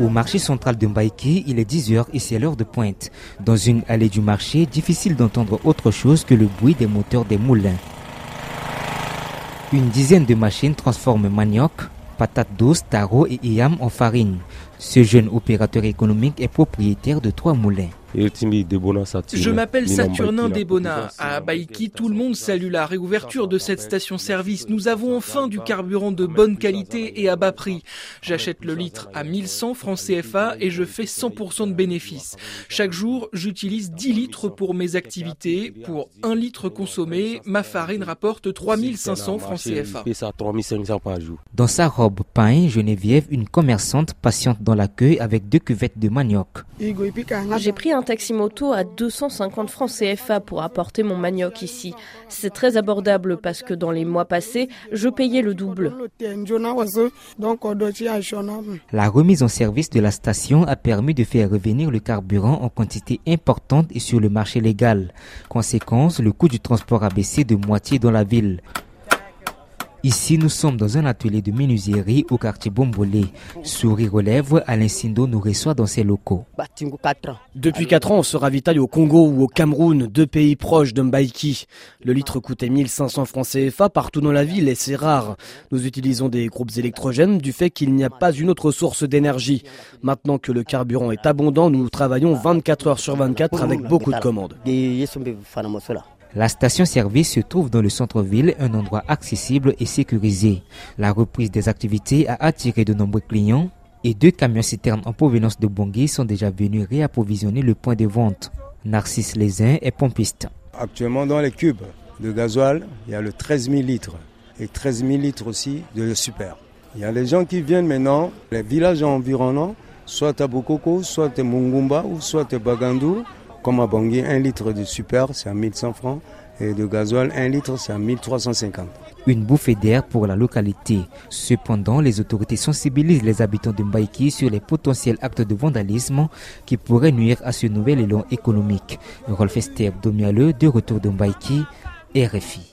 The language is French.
Au marché central de Mbaïki, il est 10h et c'est l'heure de pointe. Dans une allée du marché, difficile d'entendre autre chose que le bruit des moteurs des moulins. Une dizaine de machines transforment manioc, patates douces, taro et yam en farine. Ce jeune opérateur économique est propriétaire de trois moulins. Je m'appelle Saturnin Debona. À Baïki, tout le monde salue la réouverture de cette station-service. Nous avons enfin du carburant de bonne qualité et à bas prix. J'achète le litre à 1100 francs CFA et je fais 100% de bénéfices. Chaque jour, j'utilise 10 litres pour mes activités. Pour 1 litre consommé, ma farine rapporte 3500 francs CFA. Dans sa robe pain, Geneviève, une commerçante patiente dans l'accueil avec deux cuvettes de manioc. J'ai pris un taxi-moto à 250 francs CFA pour apporter mon manioc ici. C'est très abordable parce que dans les mois passés, je payais le double. La remise en service de la station a permis de faire revenir le carburant en quantité importante et sur le marché légal. Conséquence, le coût du transport a baissé de moitié dans la ville. Ici, nous sommes dans un atelier de menuiserie au quartier Bombolé. Sourire aux lèvres, Alain Sindo nous reçoit dans ses locaux. Depuis 4 ans, on se ravitaille au Congo ou au Cameroun, deux pays proches de Mbaïki. Le litre coûtait 1500 francs CFA partout dans la ville et c'est rare. Nous utilisons des groupes électrogènes du fait qu'il n'y a pas une autre source d'énergie. Maintenant que le carburant est abondant, nous travaillons 24 heures sur 24 avec beaucoup de commandes. La station-service se trouve dans le centre-ville, un endroit accessible et sécurisé. La reprise des activités a attiré de nombreux clients et deux camions citernes en provenance de Bangui sont déjà venus réapprovisionner le point de vente. Narcisse Lesin est pompiste. Actuellement, dans les cubes de gasoil, il y a le 13 000 litres et 13 000 litres aussi de super. Il y a les gens qui viennent maintenant, les villages environnants, soit à Bokoko, soit à Mungumba ou soit à Bagandou, comme à Bangui, un litre de super, c'est à 1100 francs. Et de gasoil, un litre, c'est à 1350. Une bouffée d'air pour la localité. Cependant, les autorités sensibilisent les habitants de Mbaïki sur les potentiels actes de vandalisme qui pourraient nuire à ce nouvel élan économique. Rolf Esther Domialeux, de retour de Mbaïki, RFI.